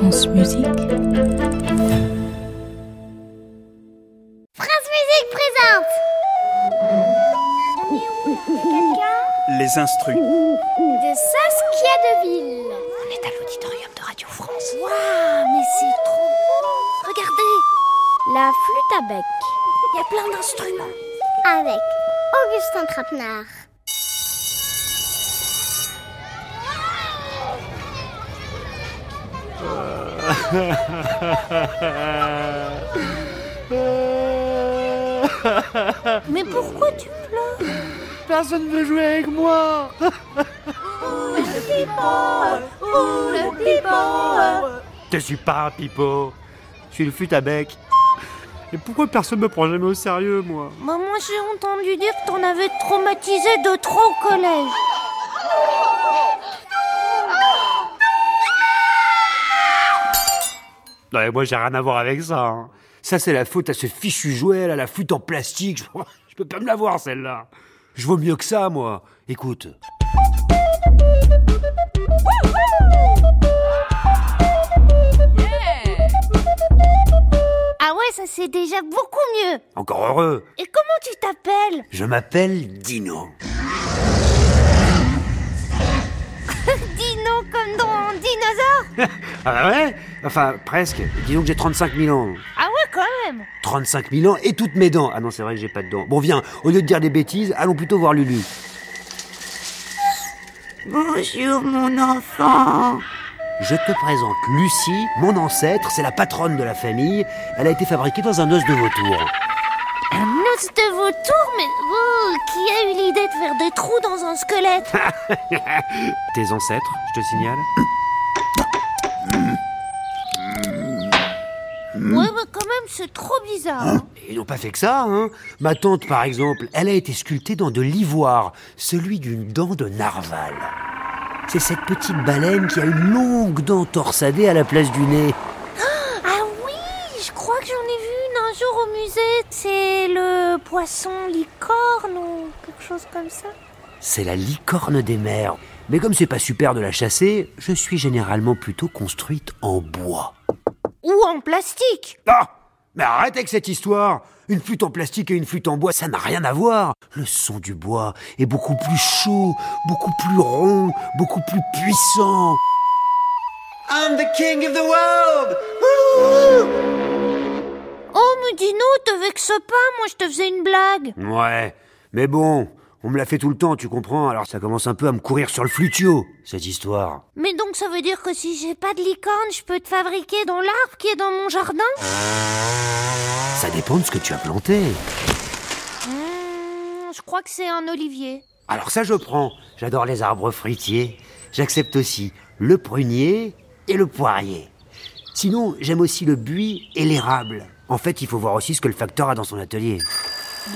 France Musique. France Musique présente Les instrus. de Saskia Deville. On est à l'auditorium de Radio France. Waouh, mais c'est trop beau Regardez La flûte à bec. Il y a plein d'instruments. Avec Augustin Trapenard. Mais pourquoi tu pleures Personne veut jouer avec moi. Je suis pas un pipeau. Je suis le flûte à bec. Et pourquoi personne me prend jamais au sérieux, moi Bah, Moi j'ai entendu dire que t'en avais traumatisé de trop au collège. Non, mais moi j'ai rien à voir avec ça. hein. Ça, c'est la faute à ce fichu jouet, là, la flûte en plastique. Je, je peux pas me la voir, celle-là. Je vaux mieux que ça, moi. Écoute. Ah ouais, ça c'est déjà beaucoup mieux. Encore heureux. Et comment tu t'appelles? Je m'appelle Dino. Dino comme dans Dinosaure Ah bah ouais Enfin, presque. Disons que j'ai 35 000 ans. Ah ouais, quand même. 35 000 ans et toutes mes dents. Ah non, c'est vrai que j'ai pas de dents. Bon, viens, au lieu de dire des bêtises, allons plutôt voir Lulu. Bonjour mon enfant. Je te présente Lucie, mon ancêtre, c'est la patronne de la famille. Elle a été fabriquée dans un os de vautour. Un os de vautour, mais oh, qui a eu l'idée de faire des trous dans un squelette Tes ancêtres, je te signale. Ouais, mais quand même, c'est trop bizarre. hein. Ils n'ont pas fait que ça, hein. Ma tante, par exemple, elle a été sculptée dans de l'ivoire, celui d'une dent de narval. C'est cette petite baleine qui a une longue dent torsadée à la place du nez. Ah oui, je crois que j'en ai vu une un jour au musée. C'est le poisson licorne ou quelque chose comme ça. C'est la licorne des mers. Mais comme c'est pas super de la chasser, je suis généralement plutôt construite en bois. Ou en plastique. Ah Mais arrête avec cette histoire Une flûte en plastique et une flûte en bois, ça n'a rien à voir Le son du bois est beaucoup plus chaud, beaucoup plus rond, beaucoup plus puissant. I'm the king of the world Oh, mais Dino, te vexe pas, moi je te faisais une blague. Ouais, mais bon, on me l'a fait tout le temps, tu comprends Alors ça commence un peu à me courir sur le flutio, cette histoire. Mais donc ça veut dire que si j'ai pas de licorne, je peux te fabriquer dans l'arbre qui est dans mon jardin? Ça dépend de ce que tu as planté. Hmm, Je crois que c'est un olivier. Alors ça je prends, j'adore les arbres fruitiers. J'accepte aussi le prunier et le poirier. Sinon, j'aime aussi le buis et l'érable. En fait, il faut voir aussi ce que le facteur a dans son atelier.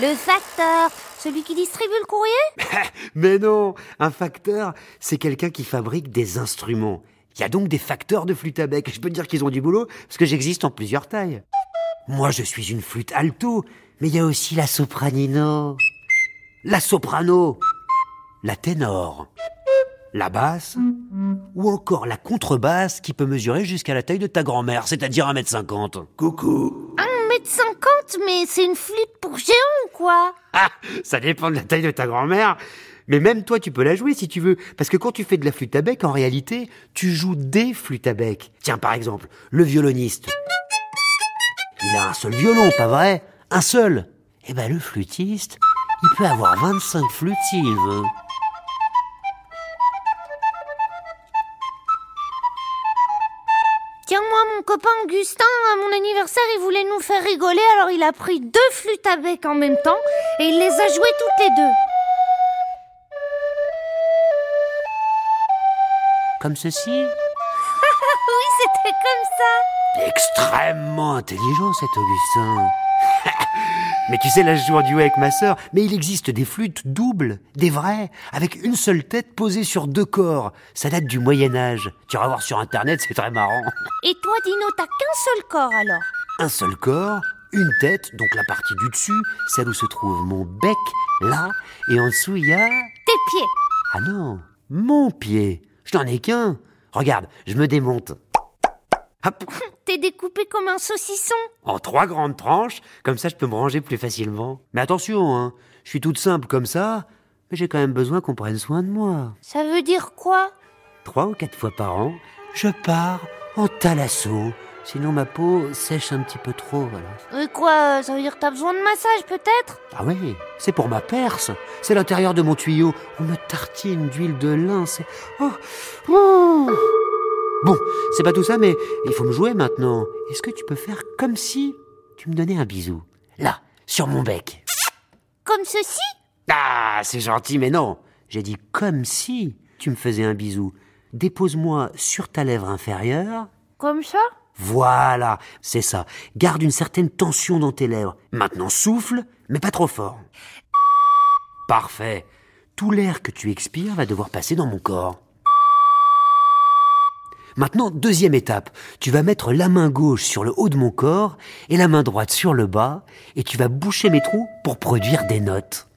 Le facteur, celui qui distribue le courrier Mais non, un facteur, c'est quelqu'un qui fabrique des instruments. Il y a donc des facteurs de flûte à bec. Je peux te dire qu'ils ont du boulot, parce que j'existe en plusieurs tailles. Moi, je suis une flûte alto, mais il y a aussi la sopranino, la soprano, la ténor, la basse, ou encore la contrebasse qui peut mesurer jusqu'à la taille de ta grand-mère, c'est-à-dire 1m50. Coucou 1m50, mais c'est une flûte pour géant, quoi Ah, ça dépend de la taille de ta grand-mère. Mais même toi, tu peux la jouer si tu veux. Parce que quand tu fais de la flûte à bec, en réalité, tu joues des flûtes à bec. Tiens, par exemple, le violoniste. Il a un seul violon, pas vrai? Un seul. Eh ben, le flûtiste, il peut avoir 25 flûtes s'il veut. Tiens, moi, mon copain Augustin, à mon anniversaire, il voulait nous faire rigoler, alors il a pris deux flûtes à bec en même temps, et il les a jouées toutes les deux. Comme ceci. Oui, c'était comme ça. Extrêmement intelligent, cet Augustin. mais tu sais, là, je joue en duo avec ma sœur, mais il existe des flûtes doubles, des vraies, avec une seule tête posée sur deux corps. Ça date du Moyen-Âge. Tu vas voir sur Internet, c'est très marrant. Et toi, Dino, t'as qu'un seul corps alors? Un seul corps, une tête, donc la partie du dessus, celle où se trouve mon bec, là, et en dessous, il y a... Tes pieds. Ah non, mon pied. Je n'en ai qu'un. Regarde, je me démonte. Hop, T'es découpé comme un saucisson. en trois grandes tranches, comme ça je peux me ranger plus facilement. Mais attention, hein, je suis toute simple comme ça, mais j'ai quand même besoin qu'on prenne soin de moi. Ça veut dire quoi? Trois ou quatre fois par an, je pars en thalasso. Sinon ma peau sèche un petit peu trop, voilà. Et quoi Ça veut dire que t'as besoin de massage peut-être? Ah oui, c'est pour ma perce. C'est l'intérieur de mon tuyau. On me tartine d'huile de lin, c'est... Oh, oh. Bon, c'est pas tout ça, mais il faut me jouer maintenant. Est-ce que tu peux faire comme si tu me donnais un bisou? Là, sur mon bec. Comme ceci? Ah, c'est gentil, mais non. J'ai dit comme si tu me faisais un bisou. Dépose-moi sur ta lèvre inférieure. Comme ça? Voilà, c'est ça. Garde une certaine tension dans tes lèvres. Maintenant souffle, mais pas trop fort. Parfait. Tout l'air que tu expires va devoir passer dans mon corps. Maintenant, deuxième étape. Tu vas mettre la main gauche sur le haut de mon corps et la main droite sur le bas et tu vas boucher mes trous pour produire des notes.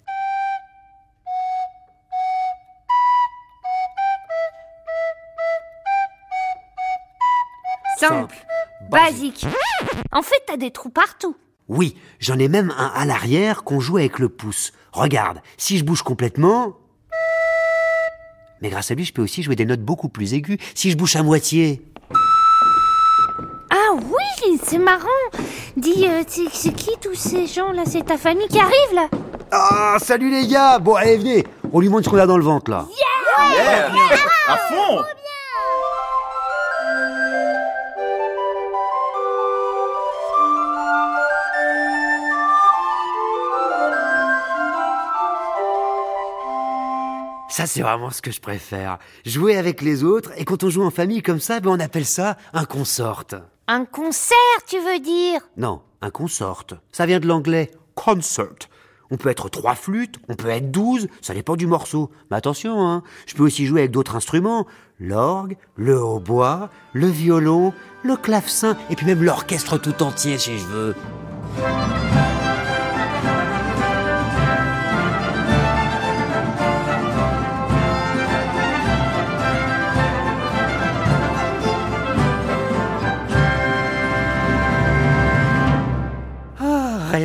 Simple, basique. En fait, t'as des trous partout. Oui, j'en ai même un à l'arrière qu'on joue avec le pouce. Regarde, si je bouge complètement... Mais grâce à lui, je peux aussi jouer des notes beaucoup plus aiguës si je bouge à moitié. Ah oui, c'est marrant. Dis, euh, c'est qui tous ces gens là C'est ta famille qui arrive là. Ah, salut les gars. Bon, allez, venez. On lui montre ce qu'on a dans le ventre, là. Yeah, à fond Ça, c'est vraiment ce que je préfère. Jouer avec les autres, et quand on joue en famille comme ça, ben, on appelle ça un consorte. Un concert, tu veux dire? Non, un consorte. Ça vient de l'anglais concert. On peut être trois flûtes, on peut être douze, ça dépend du morceau. Mais attention, hein, je peux aussi jouer avec d'autres instruments. L'orgue, le hautbois, le violon, le clavecin, et puis même l'orchestre tout entier si je veux.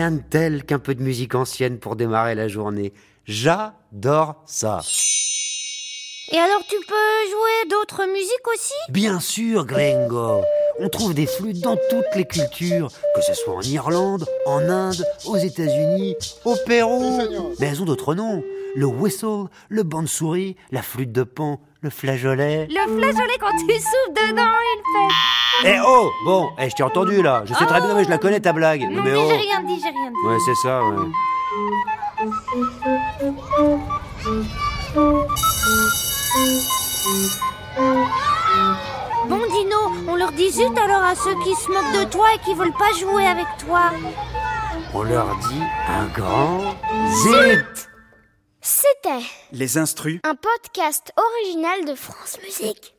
Rien de tel qu'un peu de musique ancienne pour démarrer la journée. J'adore ça. Et alors tu peux jouer d'autres musiques aussi? Bien sûr, Gringo. On trouve des flûtes dans toutes les cultures, que ce soit en Irlande, en Inde, aux États-Unis, au Pérou. Mais elles ont d'autres noms. Le whistle, le bansuri, la flûte de pan, le flageolet. Le flageolet quand tu souffles dedans, il fait. Eh oh Bon, eh, je t'ai entendu là. Je sais très bien, mais je la connais ta blague. Non mais mais oh. j'ai rien dit, j'ai rien dit. Ouais, c'est ça, ouais. Bon Dino, on leur dit zut alors à ceux qui se moquent de toi et qui veulent pas jouer avec toi. On leur dit un grand zut C'était Les instrus un podcast original de France Musique.